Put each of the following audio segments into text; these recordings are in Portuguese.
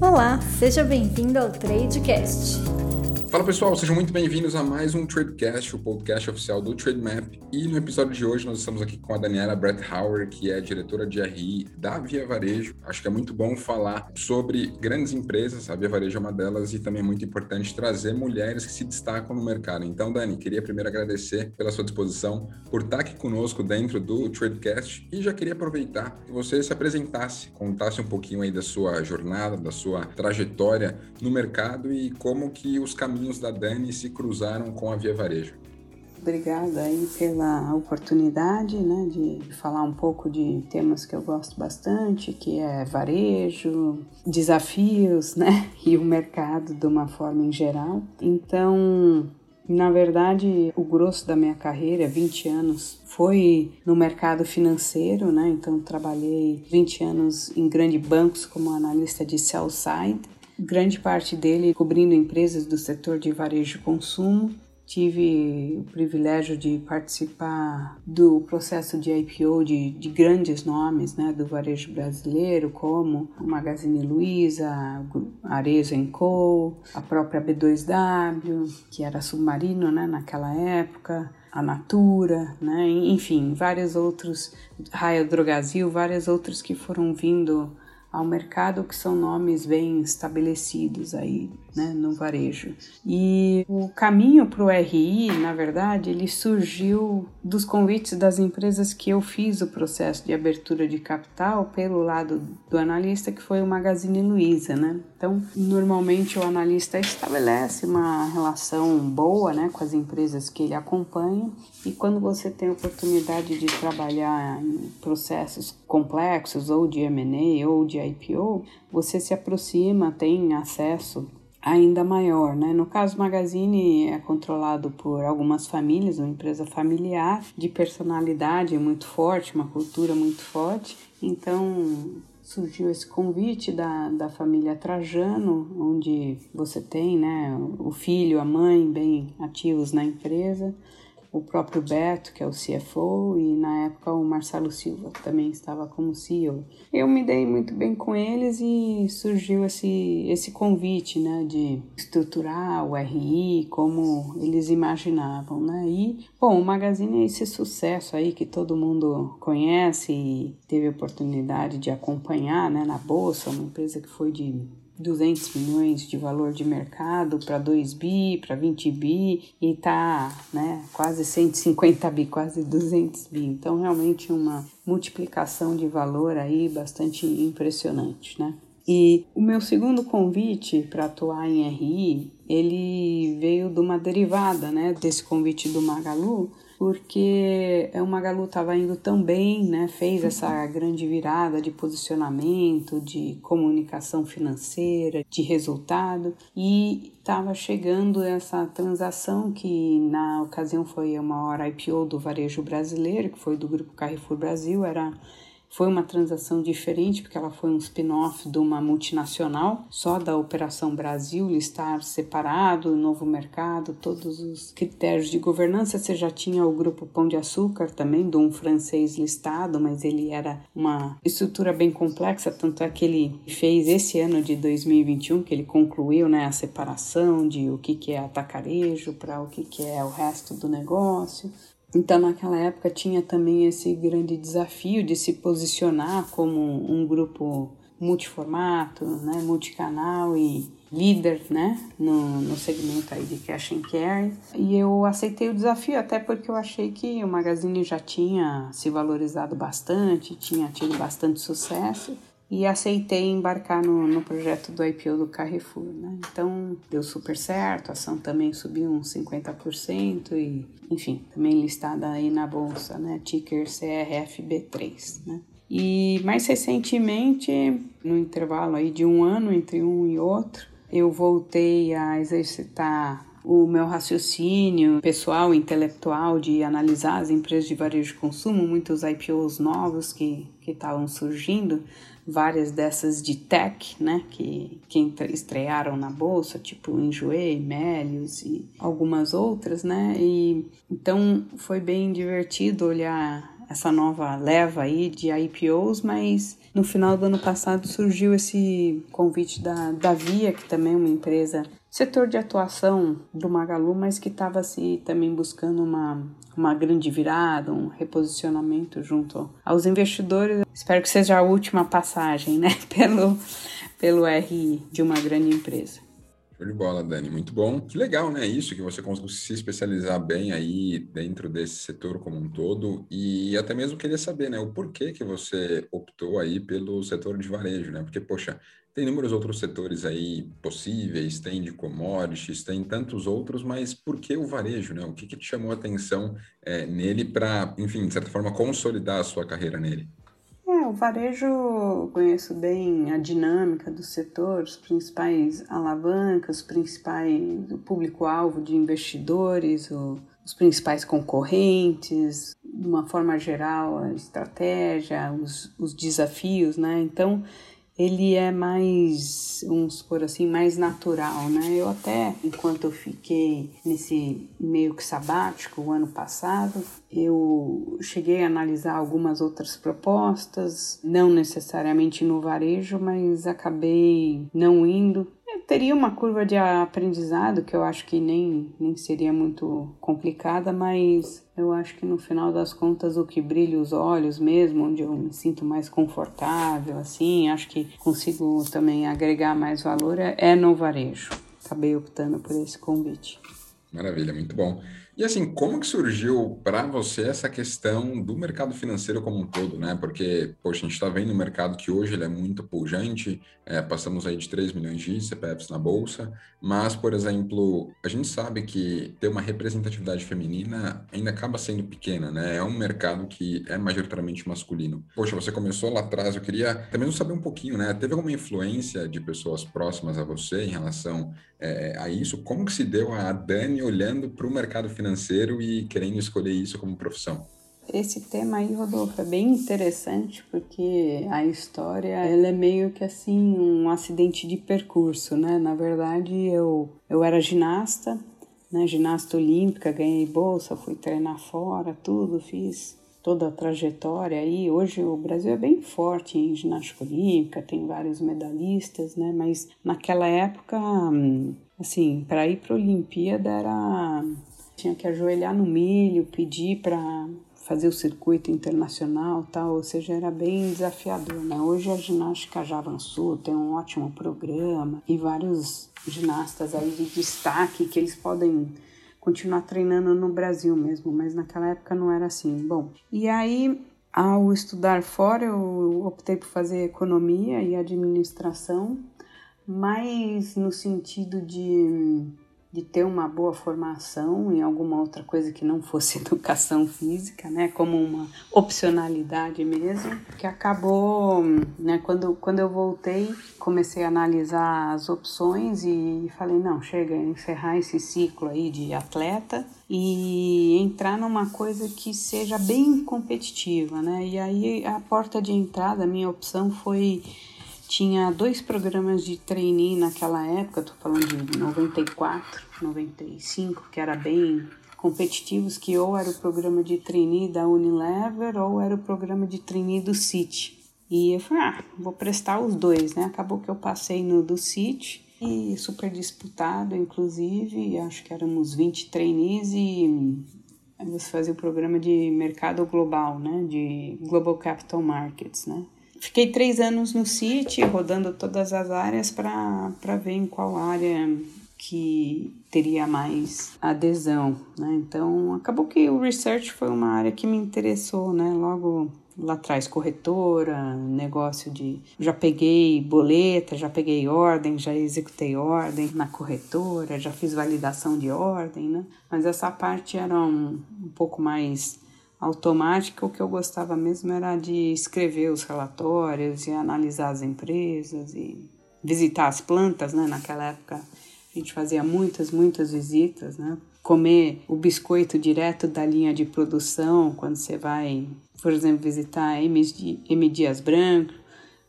Olá, seja bem-vindo ao Tradecast. Fala pessoal, sejam muito bem-vindos a mais um Tradecast, o podcast oficial do Trademap. E no episódio de hoje nós estamos aqui com a Daniela Brett Hauer, que é diretora de RI da Via Varejo. Acho que é muito bom falar sobre grandes empresas, a Via Varejo é uma delas, e também é muito importante trazer mulheres que se destacam no mercado. Então, Dani, queria primeiro agradecer pela sua disposição, por estar aqui conosco dentro do Tradecast e já queria aproveitar que você se apresentasse, contasse um pouquinho aí da sua jornada, da sua trajetória no mercado e como que os caminhos caminhos da Dani se cruzaram com a Via Varejo. Obrigada aí pela oportunidade, né, de falar um pouco de temas que eu gosto bastante, que é varejo, desafios, né, e o mercado de uma forma em geral. Então, na verdade, o grosso da minha carreira, 20 anos, foi no mercado financeiro, né? Então, trabalhei 20 anos em grandes bancos como analista de sell side grande parte dele cobrindo empresas do setor de varejo e consumo. Tive o privilégio de participar do processo de IPO de, de grandes nomes né, do varejo brasileiro, como a Magazine Luiza, a Arezzo Co., a própria B2W, que era submarino né, naquela época, a Natura, né, enfim, vários outros, Raia Drogazil, vários outros que foram vindo ao mercado que são nomes bem estabelecidos aí né, no varejo. E o caminho para o RI, na verdade, ele surgiu dos convites das empresas que eu fiz o processo de abertura de capital pelo lado do analista, que foi o Magazine Luiza, né? Então, normalmente o analista estabelece uma relação boa, né, com as empresas que ele acompanha, e quando você tem a oportunidade de trabalhar em processos complexos ou de M&A ou de IPO, você se aproxima, tem acesso ainda maior, né? No caso Magazine é controlado por algumas famílias, uma empresa familiar de personalidade muito forte, uma cultura muito forte. Então surgiu esse convite da, da família Trajano, onde você tem, né, o filho, a mãe bem ativos na empresa o próprio Beto, que é o CFO, e na época o Marcelo Silva também estava como CEO. Eu me dei muito bem com eles e surgiu esse, esse convite, né, de estruturar o RI como eles imaginavam, né, e, bom, o Magazine é esse sucesso aí que todo mundo conhece e teve a oportunidade de acompanhar, né, na Bolsa, uma empresa que foi de 200 milhões de valor de mercado para 2 bi, para 20 bi e tá, né, quase 150 bi, quase 200 bi. Então realmente uma multiplicação de valor aí bastante impressionante, né? E o meu segundo convite para atuar em RI, ele veio de uma derivada, né, desse convite do Magalu, porque o Magalu estava indo tão bem, né? fez essa grande virada de posicionamento, de comunicação financeira, de resultado e estava chegando essa transação que na ocasião foi a maior IPO do varejo brasileiro, que foi do grupo Carrefour Brasil, era foi uma transação diferente, porque ela foi um spin-off de uma multinacional, só da Operação Brasil estar separado, novo mercado, todos os critérios de governança. Você já tinha o grupo Pão de Açúcar também, de um francês listado, mas ele era uma estrutura bem complexa, tanto é que ele fez esse ano de 2021, que ele concluiu né, a separação de o que, que é atacarejo para o que, que é o resto do negócio. Então, naquela época, tinha também esse grande desafio de se posicionar como um grupo multiformato, né, multicanal e líder né, no, no segmento aí de cash and carry. E eu aceitei o desafio, até porque eu achei que o Magazine já tinha se valorizado bastante, tinha tido bastante sucesso e aceitei embarcar no, no projeto do IPO do Carrefour. Né? Então deu super certo, a ação também subiu uns 50% e, enfim, também listada aí na bolsa, né? ticker CRFB3. Né? E mais recentemente, no intervalo aí de um ano entre um e outro, eu voltei a exercitar o meu raciocínio pessoal, intelectual de analisar as empresas de varejo de consumo, muitos IPOs novos que estavam surgindo, várias dessas de tech, né, que, que estrearam na bolsa, tipo Enjoei, Melius e algumas outras, né, e então foi bem divertido olhar essa nova leva aí de IPOs, mas no final do ano passado surgiu esse convite da, da Via, que também é uma empresa setor de atuação do Magalu, mas que estava se também buscando uma, uma grande virada, um reposicionamento junto aos investidores. Espero que seja a última passagem, né, pelo, pelo RI de uma grande empresa. Show de bola, Dani. Muito bom. Que legal, né? Isso, que você conseguiu se especializar bem aí dentro desse setor como um todo. E até mesmo queria saber, né? O porquê que você optou aí pelo setor de varejo, né? Porque, poxa, tem inúmeros outros setores aí possíveis, tem de commodities, tem tantos outros, mas por que o varejo, né? O que, que te chamou a atenção é, nele para, enfim, de certa forma, consolidar a sua carreira nele? É, o varejo, conheço bem a dinâmica do setor, os principais alavancas, os principais, o público-alvo de investidores, o, os principais concorrentes, de uma forma geral, a estratégia, os, os desafios, né? Então, ele é mais, vamos supor assim, mais natural, né? Eu até, enquanto eu fiquei nesse meio que sabático o ano passado, eu cheguei a analisar algumas outras propostas, não necessariamente no varejo, mas acabei não indo teria uma curva de aprendizado que eu acho que nem, nem seria muito complicada, mas eu acho que no final das contas o que brilha os olhos mesmo, onde eu me sinto mais confortável, assim, acho que consigo também agregar mais valor é, é no varejo. Acabei optando por esse convite. Maravilha, muito bom. E assim, como que surgiu para você essa questão do mercado financeiro como um todo, né? Porque, poxa, a gente está vendo um mercado que hoje ele é muito pujante, é, passamos aí de 3 milhões de CPFs na Bolsa, mas, por exemplo, a gente sabe que ter uma representatividade feminina ainda acaba sendo pequena, né? É um mercado que é majoritariamente masculino. Poxa, você começou lá atrás, eu queria mesmo saber um pouquinho, né? Teve alguma influência de pessoas próximas a você em relação é, a isso? Como que se deu a Dani olhando para o mercado financeiro e querendo escolher isso como profissão? Esse tema aí, Rodolfo, é bem interessante porque a história ela é meio que assim um acidente de percurso, né? Na verdade, eu, eu era ginasta, né? Ginasta olímpica, ganhei bolsa, fui treinar fora, tudo, fiz toda a trajetória aí. Hoje o Brasil é bem forte em ginástica olímpica, tem vários medalhistas, né? Mas naquela época, assim, para ir para a Olimpíada era tinha que ajoelhar no milho, pedir para fazer o circuito internacional tal, ou seja, era bem desafiador. Né? Hoje a ginástica já avançou, tem um ótimo programa e vários ginastas aí de destaque que eles podem continuar treinando no Brasil mesmo, mas naquela época não era assim. Bom, e aí ao estudar fora eu optei por fazer economia e administração, mais no sentido de de ter uma boa formação em alguma outra coisa que não fosse educação física, né, como uma opcionalidade mesmo, que acabou, né, quando, quando eu voltei, comecei a analisar as opções e falei, não, chega, encerrar esse ciclo aí de atleta e entrar numa coisa que seja bem competitiva, né, e aí a porta de entrada, a minha opção foi tinha dois programas de trainee naquela época, tô falando de 94, 95, que era bem competitivos, que ou era o programa de trainee da Unilever ou era o programa de trainee do City. E eu falei, ah, vou prestar os dois, né? Acabou que eu passei no do City e super disputado, inclusive, acho que éramos 20 trainees e você fazia o programa de mercado global, né? De Global Capital Markets, né? Fiquei três anos no City, rodando todas as áreas para ver em qual área que teria mais adesão, né? Então, acabou que o research foi uma área que me interessou, né? Logo lá atrás, corretora, negócio de... Já peguei boleta, já peguei ordem, já executei ordem na corretora, já fiz validação de ordem, né? Mas essa parte era um, um pouco mais automática, o que eu gostava mesmo era de escrever os relatórios e analisar as empresas e visitar as plantas, né? Naquela época a gente fazia muitas, muitas visitas, né? Comer o biscoito direto da linha de produção, quando você vai, por exemplo, visitar M. Dias Branco,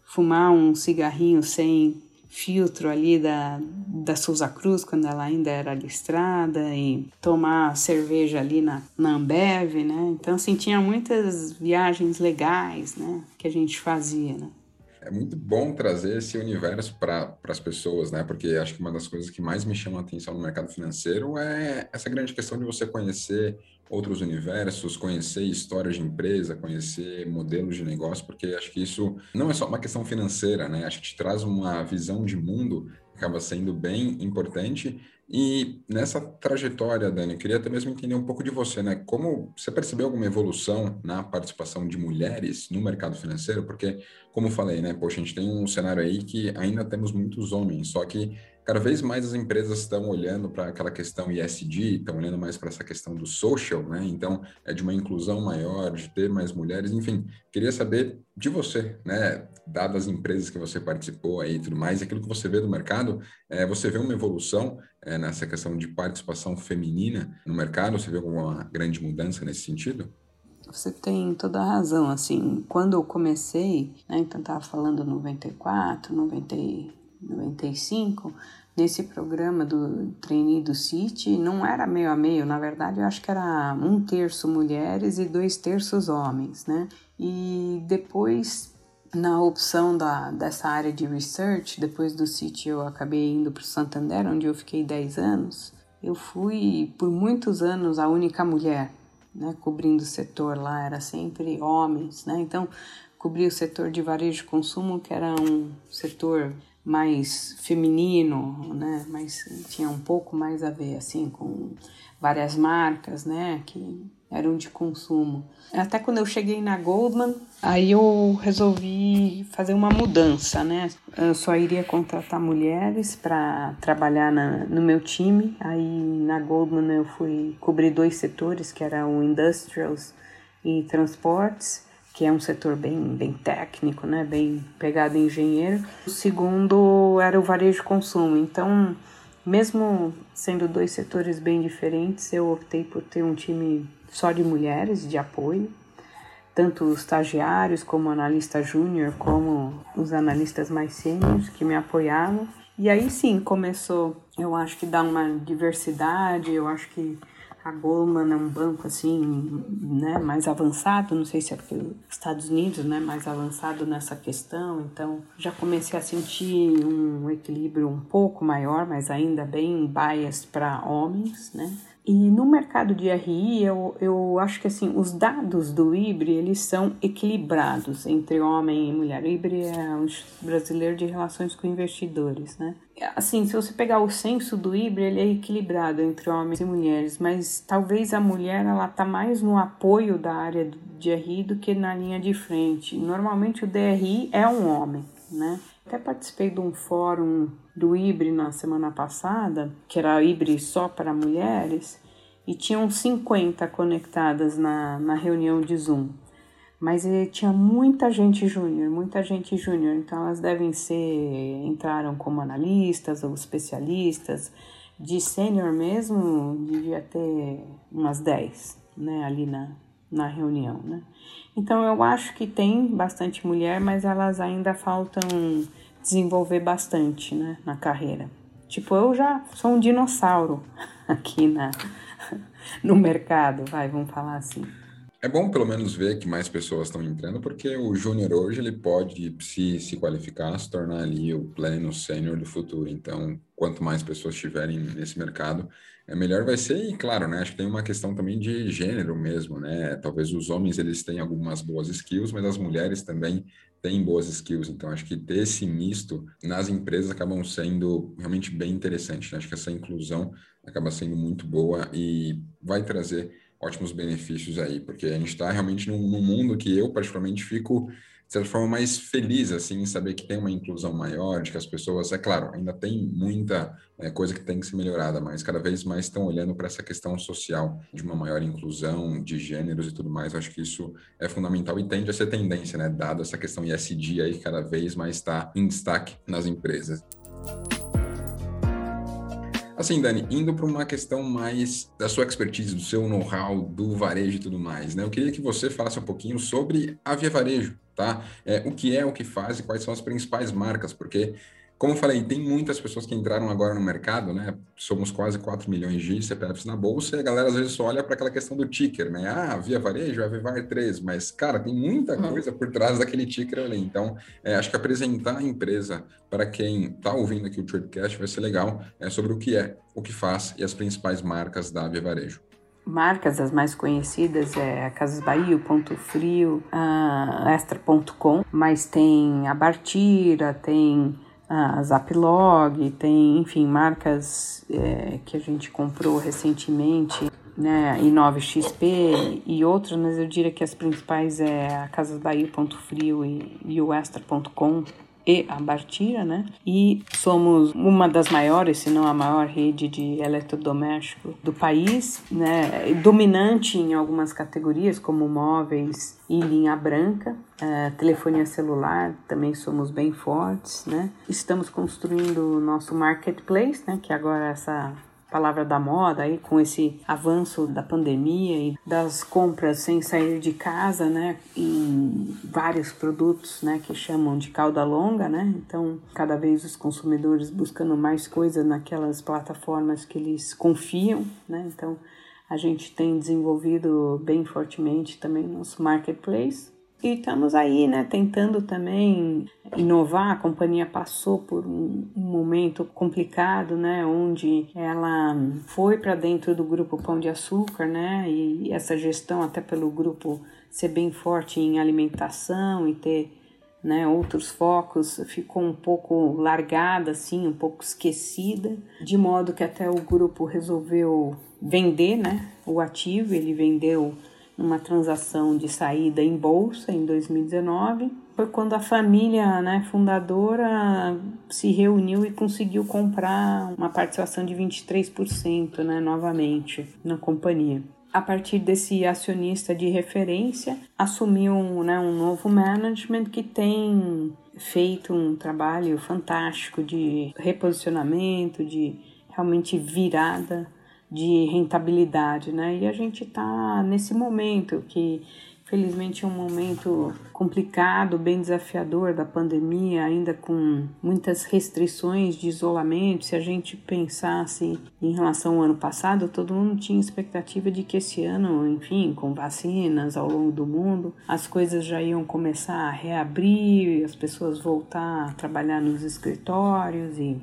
fumar um cigarrinho sem filtro ali da, da Souza Cruz, quando ela ainda era listrada, e tomar cerveja ali na, na Ambev, né? Então, assim, tinha muitas viagens legais, né? Que a gente fazia, né? É muito bom trazer esse universo para as pessoas, né? Porque acho que uma das coisas que mais me chama a atenção no mercado financeiro é essa grande questão de você conhecer outros universos, conhecer histórias de empresa, conhecer modelos de negócio, porque acho que isso não é só uma questão financeira, né? Acho que te traz uma visão de mundo que acaba sendo bem importante. E nessa trajetória, Dani, eu queria até mesmo entender um pouco de você, né? Como você percebeu alguma evolução na participação de mulheres no mercado financeiro? Porque, como falei, né? Poxa, a gente tem um cenário aí que ainda temos muitos homens, só que cada vez mais as empresas estão olhando para aquela questão ESG, estão olhando mais para essa questão do social, né? Então, é de uma inclusão maior, de ter mais mulheres, enfim. Queria saber de você, né? Dadas as empresas que você participou aí e tudo mais, aquilo que você vê do mercado, é, você vê uma evolução é, nessa questão de participação feminina no mercado? Você vê alguma grande mudança nesse sentido? Você tem toda a razão, assim, quando eu comecei, né, então estava falando 94, 90, 95, nesse programa do trainee do City, não era meio a meio, na verdade eu acho que era um terço mulheres e dois terços homens, né? E depois, na opção da, dessa área de research, depois do City eu acabei indo para o Santander, onde eu fiquei 10 anos, eu fui por muitos anos a única mulher, né? Cobrindo o setor lá, era sempre homens, né? Então, cobri o setor de varejo de consumo, que era um setor mais feminino, né? Mas tinha um pouco mais a ver assim com várias marcas, né? Que eram de consumo. Até quando eu cheguei na Goldman, aí eu resolvi fazer uma mudança, né? Eu só iria contratar mulheres para trabalhar na, no meu time. Aí na Goldman eu fui cobrir dois setores, que era o industrials e transportes que é um setor bem, bem técnico, né, bem pegado em engenheiro. O segundo era o varejo consumo. Então, mesmo sendo dois setores bem diferentes, eu optei por ter um time só de mulheres de apoio, tanto os estagiários como analista júnior, como os analistas mais sêniores que me apoiavam. E aí sim começou, eu acho que dar uma diversidade, eu acho que a Goldman é um banco assim, né, mais avançado, não sei se é porque os Estados Unidos, né, mais avançado nessa questão, então já comecei a sentir um equilíbrio um pouco maior, mas ainda bem bias para homens, né? E no mercado de RI, eu, eu acho que assim, os dados do IBRE, eles são equilibrados entre homem e mulher. O IBRE é um brasileiro de relações com investidores, né? Assim, se você pegar o censo do IBRE, ele é equilibrado entre homens e mulheres, mas talvez a mulher, ela tá mais no apoio da área de RI do que na linha de frente. Normalmente o DRI é um homem, né? Até participei de um fórum do IBRE na semana passada, que era IBRE só para mulheres, e tinham 50 conectadas na, na reunião de Zoom. Mas eh, tinha muita gente júnior, muita gente júnior, então elas devem ser, entraram como analistas ou especialistas, de sênior mesmo, devia ter umas 10, né, ali na, na reunião, né. Então eu acho que tem bastante mulher, mas elas ainda faltam desenvolver bastante, né, na carreira. Tipo, eu já sou um dinossauro aqui na, no mercado, vai, vamos falar assim. É bom pelo menos ver que mais pessoas estão entrando, porque o júnior hoje ele pode se, se qualificar, se tornar ali o pleno sênior do futuro. Então, quanto mais pessoas estiverem nesse mercado, é melhor vai ser. E claro, né? Acho que tem uma questão também de gênero mesmo, né? Talvez os homens eles tenham algumas boas skills, mas as mulheres também têm boas skills. Então, acho que ter esse misto nas empresas acabam sendo realmente bem interessante. Né? Acho que essa inclusão acaba sendo muito boa e vai trazer ótimos benefícios aí, porque a gente está realmente num, num, mundo que eu, particularmente, fico, de certa forma, mais feliz, assim, em saber que tem uma inclusão maior, de que as pessoas, é claro, ainda tem muita é, coisa que tem que ser melhorada, mas cada vez mais estão olhando para essa questão social, de uma maior inclusão de gêneros e tudo mais, eu acho que isso é fundamental e tende a ser tendência, né, dada essa questão ISD aí, que cada vez mais está em destaque nas empresas. Assim, Dani, indo para uma questão mais da sua expertise, do seu know-how, do varejo e tudo mais, né? Eu queria que você falasse um pouquinho sobre a Via Varejo, tá? É, o que é, o que faz e quais são as principais marcas, porque Como eu falei, tem muitas pessoas que entraram agora no mercado, né? Somos quase 4 milhões de CPFs na bolsa e a galera às vezes só olha para aquela questão do ticker, né? Ah, via varejo, a Vivar 3, mas, cara, tem muita uhum. coisa por trás daquele ticker ali. Então, é, acho que apresentar a empresa para quem está ouvindo aqui o Tradecast vai ser legal é, sobre o que é, o que faz e as principais marcas da Via Varejo marcas, as mais conhecidas é a Casas Bahia, o Ponto Frio, a Extra.com, mas tem a Bartira, tem a Zaplog, tem, enfim, marcas é, que a gente comprou recentemente, né, I9XP e outras, mas eu diria que as principais é a Casas Bahia, Ponto Frio e, e o Extra.com, e a Bartira, né? E somos uma das maiores, se não a maior rede de eletrodoméstico do país, né? Dominante em algumas categorias, como móveis e linha branca, uh, telefonia celular, também somos bem fortes, né? Estamos construindo o nosso marketplace, né? Que agora é essa palavra da moda aí com esse avanço da pandemia e das compras sem sair de casa, né, em vários produtos, né, que chamam de cauda longa, né? Então, cada vez os consumidores buscando mais coisas naquelas plataformas que eles confiam, né? Então, a gente tem desenvolvido bem fortemente também nosso marketplace e estamos aí, né, tentando também inovar. A companhia passou por um, momento complicado, né, onde ela foi para dentro do grupo Pão de Açúcar, né, e essa gestão até pelo grupo ser bem forte em alimentação e ter né, outros focos ficou um pouco largada, assim, um pouco esquecida, de modo que até o grupo resolveu vender, né, o ativo. Ele vendeu uma transação de saída em bolsa em 2019. Foi quando a família né, fundadora se reuniu e conseguiu comprar uma participação de 23% né, novamente na companhia. A partir desse acionista de referência, assumiu né, um novo management que tem feito um trabalho fantástico de reposicionamento, de realmente virada de rentabilidade, né? E a gente está nesse momento que Felizmente é um momento complicado, bem desafiador da pandemia, ainda com muitas restrições de isolamento. Se a gente pensasse em relação ao ano passado, todo mundo tinha expectativa de que esse ano, enfim, com vacinas ao longo do mundo, as coisas já iam começar a reabrir, as pessoas voltar a trabalhar nos escritórios e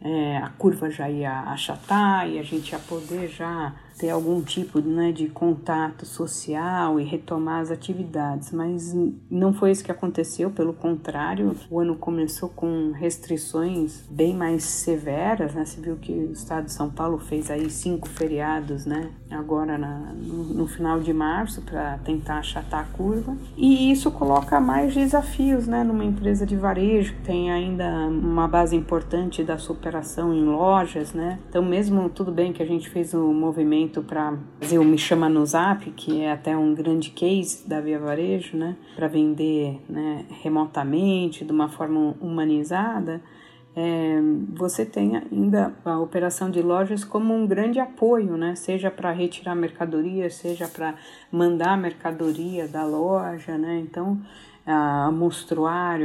é, a curva já ia achatar e a gente ia poder já ter algum tipo né, de contato social e retomar as atividades, mas não foi isso que aconteceu, pelo contrário, o ano começou com restrições bem mais severas, né? Você viu que o estado de São Paulo fez aí cinco feriados, né? Agora na, no, no final de março para tentar achatar a curva e isso coloca mais desafios, né? Numa empresa de varejo que tem ainda uma base importante da superação em lojas, né? Então mesmo tudo bem que a gente fez o um movimento para fazer o Me Chama no Zap, que é até um grande case da Via Varejo, né, para vender né, remotamente, de uma forma humanizada, é, você tem ainda a operação de lojas como um grande apoio, né? seja para retirar mercadoria, seja para mandar mercadoria da loja, né? então a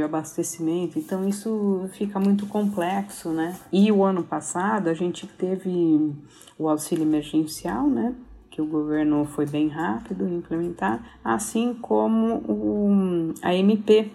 abastecimento, então isso fica muito complexo, né? E o ano passado a gente teve o auxílio emergencial, né? Que o governo foi bem rápido em implementar, assim como o, a MP,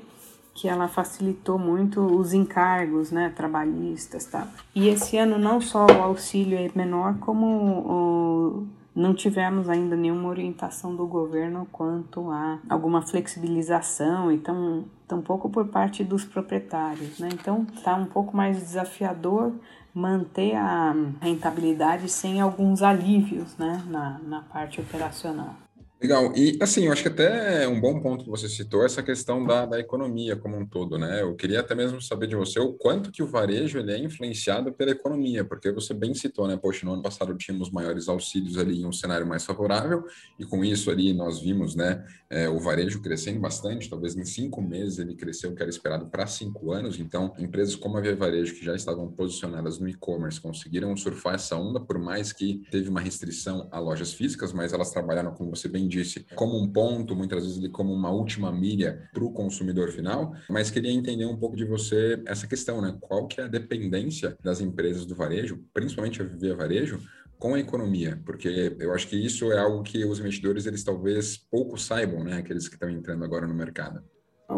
que ela facilitou muito os encargos, né, trabalhistas, tá? E esse ano não só o auxílio é menor, como o, não tivemos ainda nenhuma orientação do governo quanto a alguma flexibilização, então tampouco por parte dos proprietários, né? Então está um pouco mais desafiador manter a rentabilidade sem alguns alívios, né, na, na parte operacional. Legal. E, assim, eu acho que até é um bom ponto que você citou essa questão da, da economia como um todo, né? Eu queria até mesmo saber de você o quanto que o varejo ele é influenciado pela economia, porque você bem citou, né? Poxa, no ano passado tínhamos maiores auxílios ali em um cenário mais favorável, e com isso ali nós vimos, né, é, o varejo crescendo bastante, talvez em cinco meses ele cresceu o que era esperado para cinco anos, então empresas como a Via Varejo, que já estavam posicionadas no e-commerce, conseguiram surfar essa onda, por mais que teve uma restrição a lojas físicas, mas elas trabalharam, como você bem disse, como um ponto, muitas vezes ele como uma última milha para o consumidor final, mas queria entender um pouco de você essa questão, né? Qual que é a dependência das empresas do varejo, principalmente a Via Varejo, com a economia, porque eu acho que isso é algo que os investidores eles talvez pouco saibam, né, aqueles que estão entrando agora no mercado.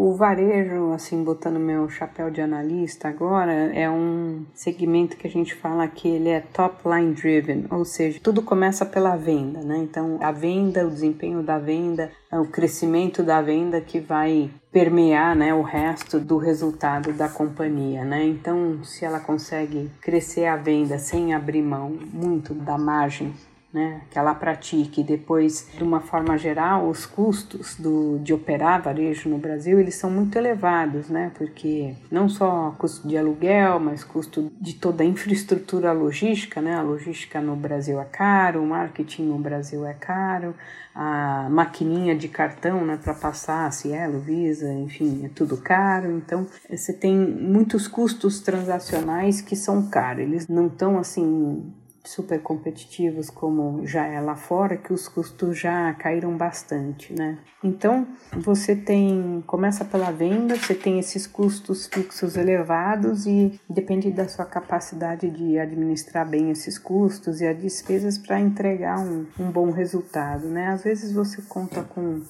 O varejo, assim, botando meu chapéu de analista agora, é um segmento que a gente fala que ele é top line driven, ou seja, tudo começa pela venda, né? Então, a venda, o desempenho da venda, o crescimento da venda que vai permear, né, o resto do resultado da companhia, né? Então, se ela consegue crescer a venda sem abrir mão muito da margem né, que ela pratique. Depois, de uma forma geral, os custos do, de operar varejo no Brasil eles são muito elevados, né, porque não só custo de aluguel, mas custo de toda a infraestrutura logística, né, a logística no Brasil é caro, o marketing no Brasil é caro, a maquininha de cartão, né, para passar Cielo, Visa, enfim, é tudo caro. Então, você tem muitos custos transacionais que são caros. Eles não estão assim super competitivos como já é lá fora, que os custos já caíram bastante, né? Então, você tem, começa pela venda, você tem esses custos fixos elevados e depende da sua capacidade de administrar bem esses custos e as despesas para entregar um, um bom resultado, né? Às vezes você conta com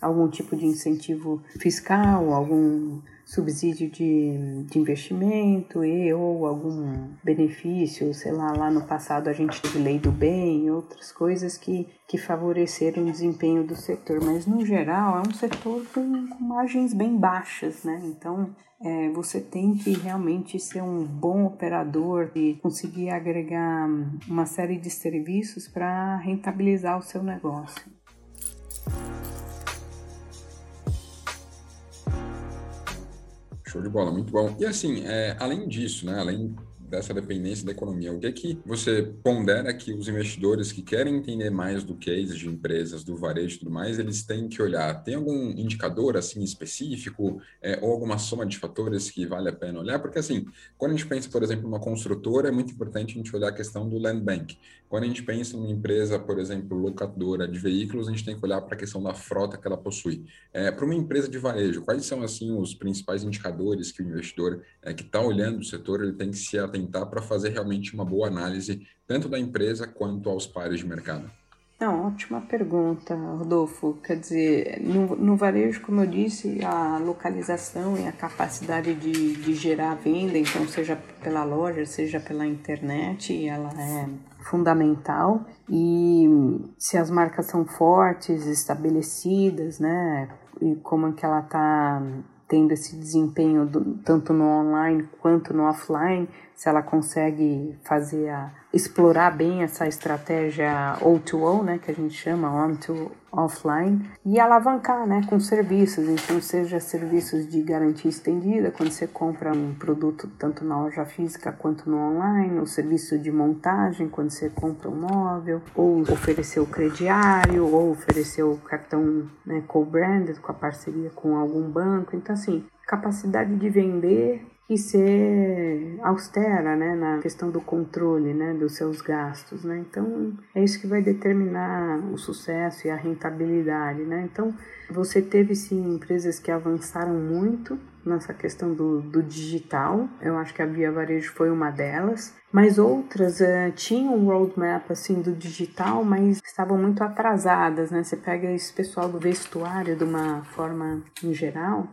algum tipo de incentivo fiscal, algum subsídio de, de investimento e ou algum benefício, sei lá, lá no passado a gente teve lei do bem, outras coisas que, que favoreceram o desempenho do setor, mas no geral é um setor com, com margens bem baixas, né? Então é, você tem que realmente ser um bom operador e conseguir agregar uma série de serviços para rentabilizar o seu negócio. Show de bola, muito bom. E assim, é, além disso, né, além dessa dependência da economia, o que é que você pondera que os investidores que querem entender mais do case de empresas, do varejo e tudo mais, eles têm que olhar? Tem algum indicador assim específico é, ou alguma soma de fatores que vale a pena olhar? Porque assim, quando a gente pensa, por exemplo, numa construtora, é muito importante a gente olhar a questão do land bank. Quando a gente pensa numa empresa, por exemplo, locadora de veículos, a gente tem que olhar para a questão da frota que ela possui. É, para uma empresa de varejo, quais são assim os principais indicadores que o investidor é, que está olhando o setor ele tem que se atentar para fazer realmente uma boa análise tanto da empresa quanto aos pares de mercado? Não, ótima pergunta, Rodolfo. Quer dizer, no, no, varejo, como eu disse, a localização e a capacidade de, de gerar venda, então seja pela loja, seja pela internet, ela é fundamental e se as marcas são fortes, estabelecidas, né, e como é que ela está tendo esse desempenho do, tanto no online quanto no offline, se ela consegue fazer a explorar bem essa estratégia O2O, né, que a gente chama on to offline, e alavancar, né, com serviços, então seja serviços de garantia estendida, quando você compra um produto tanto na loja física quanto no online, o serviço de montagem, quando você compra um móvel, ou oferecer o crediário, ou oferecer o cartão né, co-branded com a parceria com algum banco, então assim, capacidade de vender e ser austera, né, na questão do controle, né, dos seus gastos, né? Então, é isso que vai determinar o sucesso e a rentabilidade, né? Então, você teve sim empresas que avançaram muito nessa questão do, do digital. Eu acho que a Via Varejo foi uma delas. Mas outras uh, tinham um roadmap assim do digital, mas estavam muito atrasadas, né? Você pega esse pessoal do vestuário de uma forma em geral,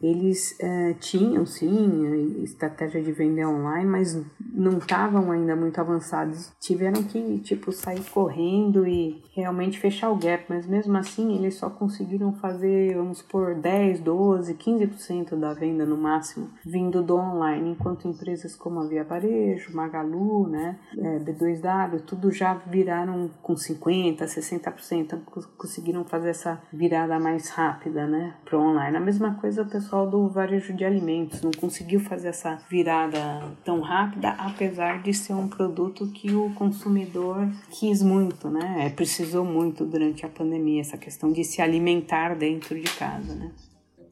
eles é, tinham sim estratégia de vender online, mas não estavam ainda muito avançados. Tiveram que tipo sair correndo e realmente fechar o gap, mas mesmo assim eles só conseguiram fazer, vamos por 10, 12, 15% da venda no máximo vindo do online, enquanto empresas como a Via Varejo, Magalu, né, é, B2W, tudo já viraram com 50, 60%, então conseguiram fazer essa virada mais rápida, né, para online. A mesma coisa o pessoal do varejo de alimentos não conseguiu fazer essa virada tão rápida, apesar de ser um produto que o consumidor quis muito, né? É, precisou muito durante a pandemia, essa questão de se alimentar dentro de casa, né?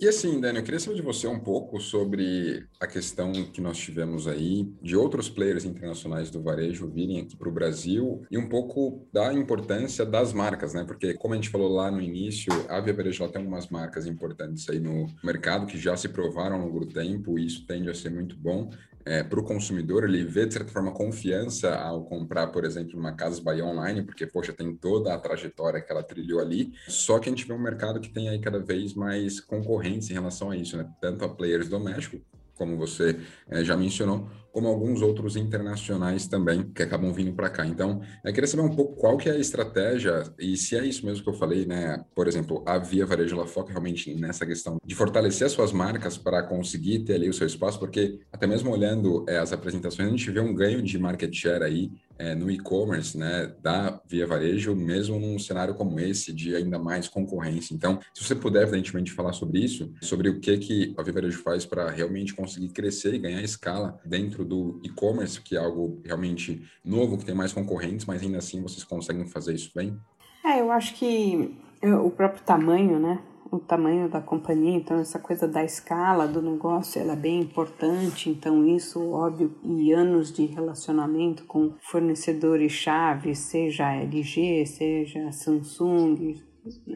E assim, Dani, eu queria saber de você um pouco sobre a questão que nós tivemos aí de outros players internacionais do varejo virem aqui para o Brasil e um pouco da importância das marcas, né? Porque, como a gente falou lá no início, a Via Varejo tem algumas marcas importantes aí no mercado que já se provaram ao longo do tempo e isso tende a ser muito bom é, para o consumidor, ele vê, de certa forma, confiança ao comprar, por exemplo, uma Casa Bahia online, porque, poxa, tem toda a trajetória que ela trilhou ali. Só que a gente vê um mercado que tem aí cada vez mais concorrência em relação a isso, né? Tanto a players domésticos, como você é, já mencionou, como alguns outros internacionais também que acabam vindo para cá. Então, eu queria saber um pouco qual que é a estratégia e se é isso mesmo que eu falei, né? Por exemplo, a Via Varejo ela foca realmente nessa questão de fortalecer as suas marcas para conseguir ter ali o seu espaço, porque até mesmo olhando é, as apresentações, a gente vê um ganho de market share aí é, no e-commerce, né, da Via Varejo, mesmo num cenário como esse, de ainda mais concorrência. Então, se você puder, evidentemente, falar sobre isso, sobre o que, que a Via Varejo faz para realmente conseguir crescer e ganhar escala dentro do e-commerce, que é algo realmente novo, que tem mais concorrentes, mas ainda assim vocês conseguem fazer isso bem? É, eu acho que o próprio tamanho, né, o tamanho da companhia, então essa coisa da escala do negócio ela é bem importante, então isso óbvio e anos de relacionamento com fornecedores chave, seja LG, seja Samsung,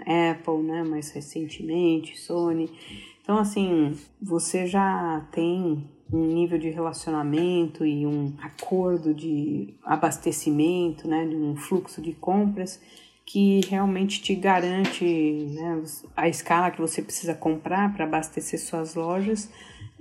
Apple, né, mais recentemente, Sony. Então assim, você já tem um nível de relacionamento e um acordo de abastecimento, né, de um fluxo de compras que realmente te garante né, a escala que você precisa comprar para abastecer suas lojas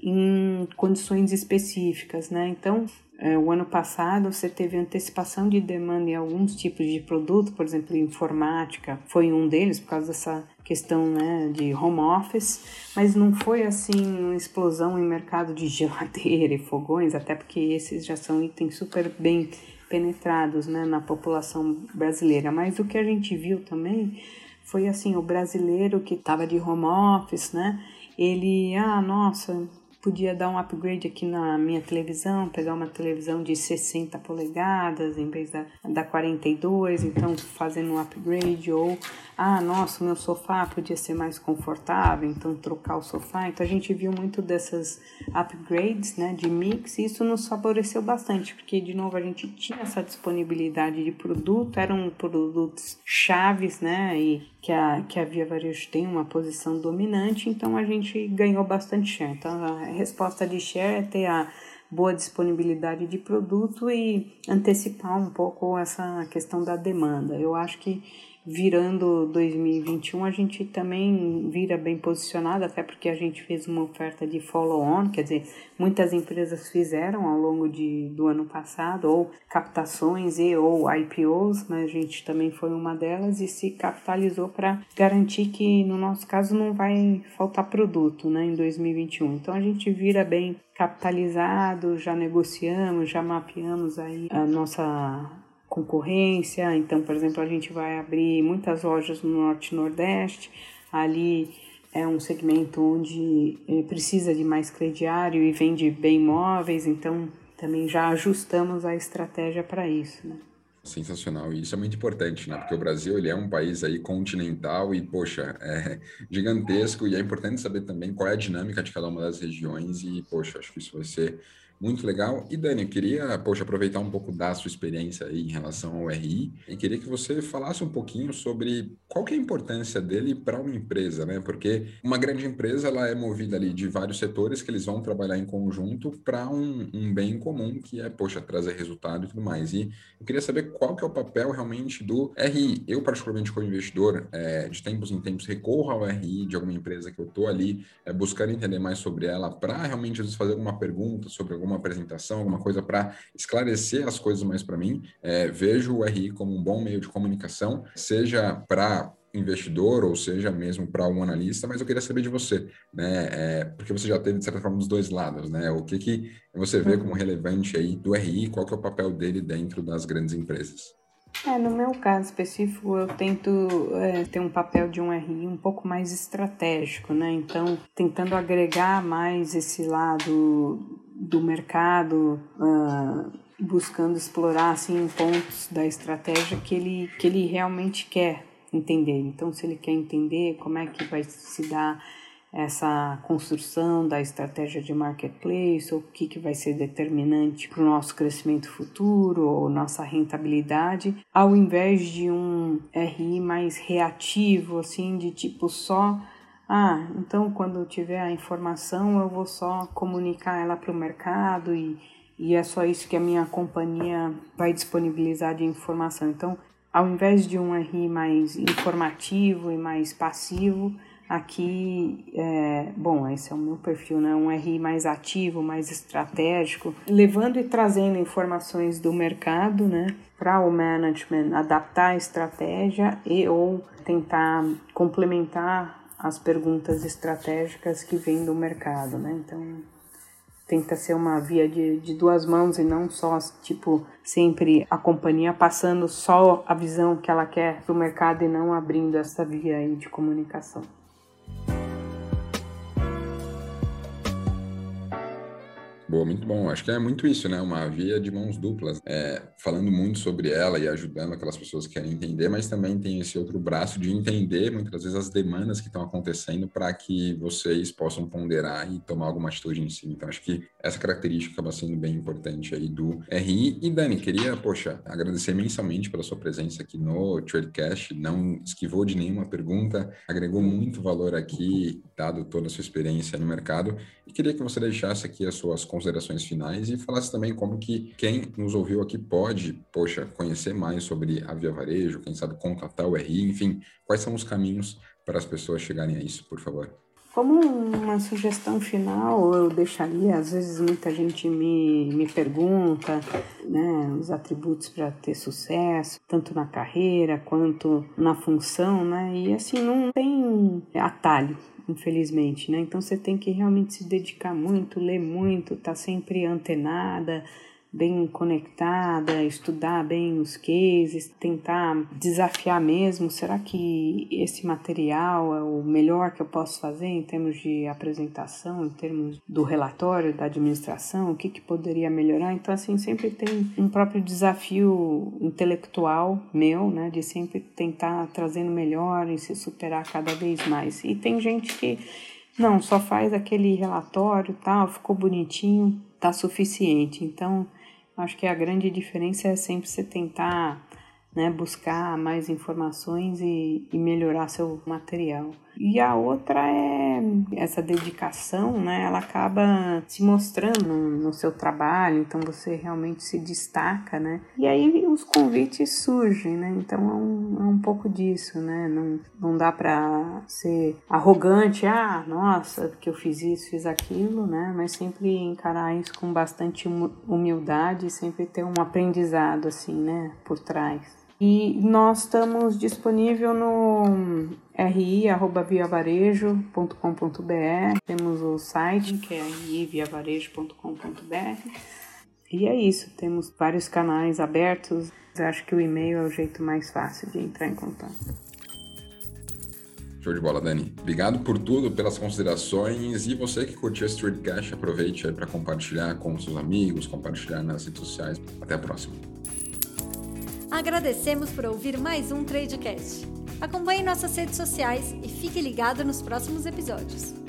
em condições específicas, né? Então, é, o ano passado você teve antecipação de demanda em alguns tipos de produto, por exemplo, informática foi um deles por causa dessa questão né, de home office, mas não foi assim uma explosão em mercado de geladeira e fogões, até porque esses já são itens super bem penetrados né, na população brasileira. Mas o que a gente viu também foi assim, o brasileiro que estava de home office, né? Ele, ah, nossa, podia dar um upgrade aqui na minha televisão, pegar uma televisão de 60 polegadas em vez da, da 42, então fazendo um upgrade, ou ah, nossa, meu sofá podia ser mais confortável, então trocar o sofá. Então a gente viu muito dessas upgrades né, de mix e isso nos favoreceu bastante, porque de novo a gente tinha essa disponibilidade de produto, eram produtos chaves, né? E que a, que a Via Varejo tem uma posição dominante, então a gente ganhou bastante share. Então a resposta de share é ter a boa disponibilidade de produto e antecipar um pouco essa questão da demanda. Eu acho que virando 2021 a gente também vira bem posicionado, até porque a gente fez uma oferta de follow-on, quer dizer, muitas empresas fizeram ao longo de, do ano passado, ou captações e ou IPOs, mas a gente também foi uma delas e se capitalizou para garantir que no nosso caso não vai faltar produto né, em 2021. Então a gente vira bem capitalizado, já negociamos, já mapeamos aí a nossa concorrência. Então, por exemplo, a gente vai abrir muitas lojas no Norte e Nordeste. Ali é um segmento onde eh, precisa de mais crediário e vende bem imóveis, então também já ajustamos a estratégia para isso. Né? Sensacional, e isso é muito importante, né? Porque o Brasil ele é um país aí continental e, poxa, é gigantesco, e é importante saber também qual é a dinâmica de cada uma das regiões, e, poxa, acho que isso vai ser muito legal. E Dani, eu queria, poxa, aproveitar um pouco da sua experiência aí em relação ao RI e queria que você falasse um pouquinho sobre qual que é a importância dele para uma empresa, né? Porque uma grande empresa, ela é movida ali de vários setores que eles vão trabalhar em conjunto para um, um, bem comum, que é, poxa, trazer resultado e tudo mais. E eu queria saber qual que é o papel realmente do RI. Eu, particularmente, como investidor, é, de tempos em tempos, recorro ao RI de alguma empresa que eu estou ali é, buscando entender mais sobre ela para realmente, às vezes, fazer alguma pergunta sobre alguma alguma apresentação, alguma coisa para esclarecer as coisas mais para mim. É, vejo o RI como um bom meio de comunicação, seja para investidor ou seja mesmo para um analista, mas eu queria saber de você, né? É, porque você já teve de certa forma dos dois lados, né? O que que você vê como relevante aí do RI? Qual que é o papel dele dentro das grandes empresas? É, no meu caso específico, eu tento é, ter um papel de um RI um pouco mais estratégico, né? Então, tentando agregar mais esse lado do mercado, uh, buscando explorar assim pontos da estratégia que ele, que ele realmente quer entender. Então, se ele quer entender como é que vai se dar essa construção da estratégia de marketplace, ou o que, que vai ser determinante para o nosso crescimento futuro ou nossa rentabilidade, ao invés de um RI mais reativo, assim, de tipo só ah, então quando tiver a informação eu vou só comunicar ela para o mercado e, e é só isso que a minha companhia vai disponibilizar de informação. Então, ao invés de um RI mais informativo e mais passivo, aqui, é, bom, esse é o meu perfil, né? Um RI mais ativo, mais estratégico, levando e trazendo informações do mercado, né? Para o management adaptar a estratégia e ou tentar complementar as perguntas estratégicas que vêm do mercado, né? Então tenta ser uma via de, de duas mãos e não só tipo sempre a companhia passando só a visão que ela quer para o mercado e não abrindo essa via aí de comunicação. Boa, muito bom. Acho que é muito isso, né? Uma via de mãos duplas. É, falando muito sobre ela e ajudando aquelas pessoas que querem entender, mas também tem esse outro braço de entender muitas vezes as demandas que estão acontecendo para que vocês possam ponderar e tomar alguma atitude em si. Então, acho que essa característica acaba sendo bem importante aí do RI. E Dani, queria, poxa, agradecer imensamente pela sua presença aqui no Tradecast. Não esquivou de nenhuma pergunta, agregou muito valor aqui, dado toda a sua experiência no mercado. E queria que você deixasse aqui as suas considerações finais e falasse também como que quem nos ouviu aqui pode, poxa, conhecer mais sobre a Via Varejo, quem sabe contatar o RI, enfim, quais são os caminhos para as pessoas chegarem a isso, por favor? Como uma sugestão final, eu deixaria, às vezes muita gente me, me pergunta né, os atributos para ter sucesso, tanto na carreira quanto na função, né? E assim, não tem atalho infelizmente, né? Então você tem que realmente se dedicar muito, ler muito, estar tá sempre antenada, bem conectada, estudar bem os cases, tentar desafiar mesmo. Será que esse material é o melhor que eu posso fazer em termos de apresentação, em termos do relatório da administração? O que, que poderia melhorar? Então, assim, sempre tem um próprio desafio intelectual meu, né, de sempre tentar trazendo melhor e se superar cada vez mais. E tem gente que não, só faz aquele relatório, tal, ficou bonitinho, tá suficiente. Então, Acho que a grande diferença é sempre você tentar né, buscar mais informações e, e, melhorar seu material. E a outra é essa dedicação, né, ela acaba se mostrando no, seu trabalho, então você realmente se destaca, né? E aí os convites surgem, né? Então é um, é um pouco disso, né? Não, não dá para ser arrogante, ah, nossa, porque eu fiz isso, fiz aquilo, né? Mas sempre encarar isso com bastante humildade e sempre ter um aprendizado, assim, né, por trás. E nós estamos disponível no ri@viavarejo.com.br. Temos o site que é riviavarejo.com.br. E é isso, temos vários canais abertos. Eu acho que o e-mail é o jeito mais fácil de entrar em contato. Show de bola, Dani. Obrigado por tudo, pelas considerações. E você que curtiu esse Streetcast, aproveite para compartilhar com seus amigos, compartilhar nas redes sociais. Até a próxima. Agradecemos por ouvir mais um Tradecast. Acompanhe nossas redes sociais e fique ligado nos próximos episódios.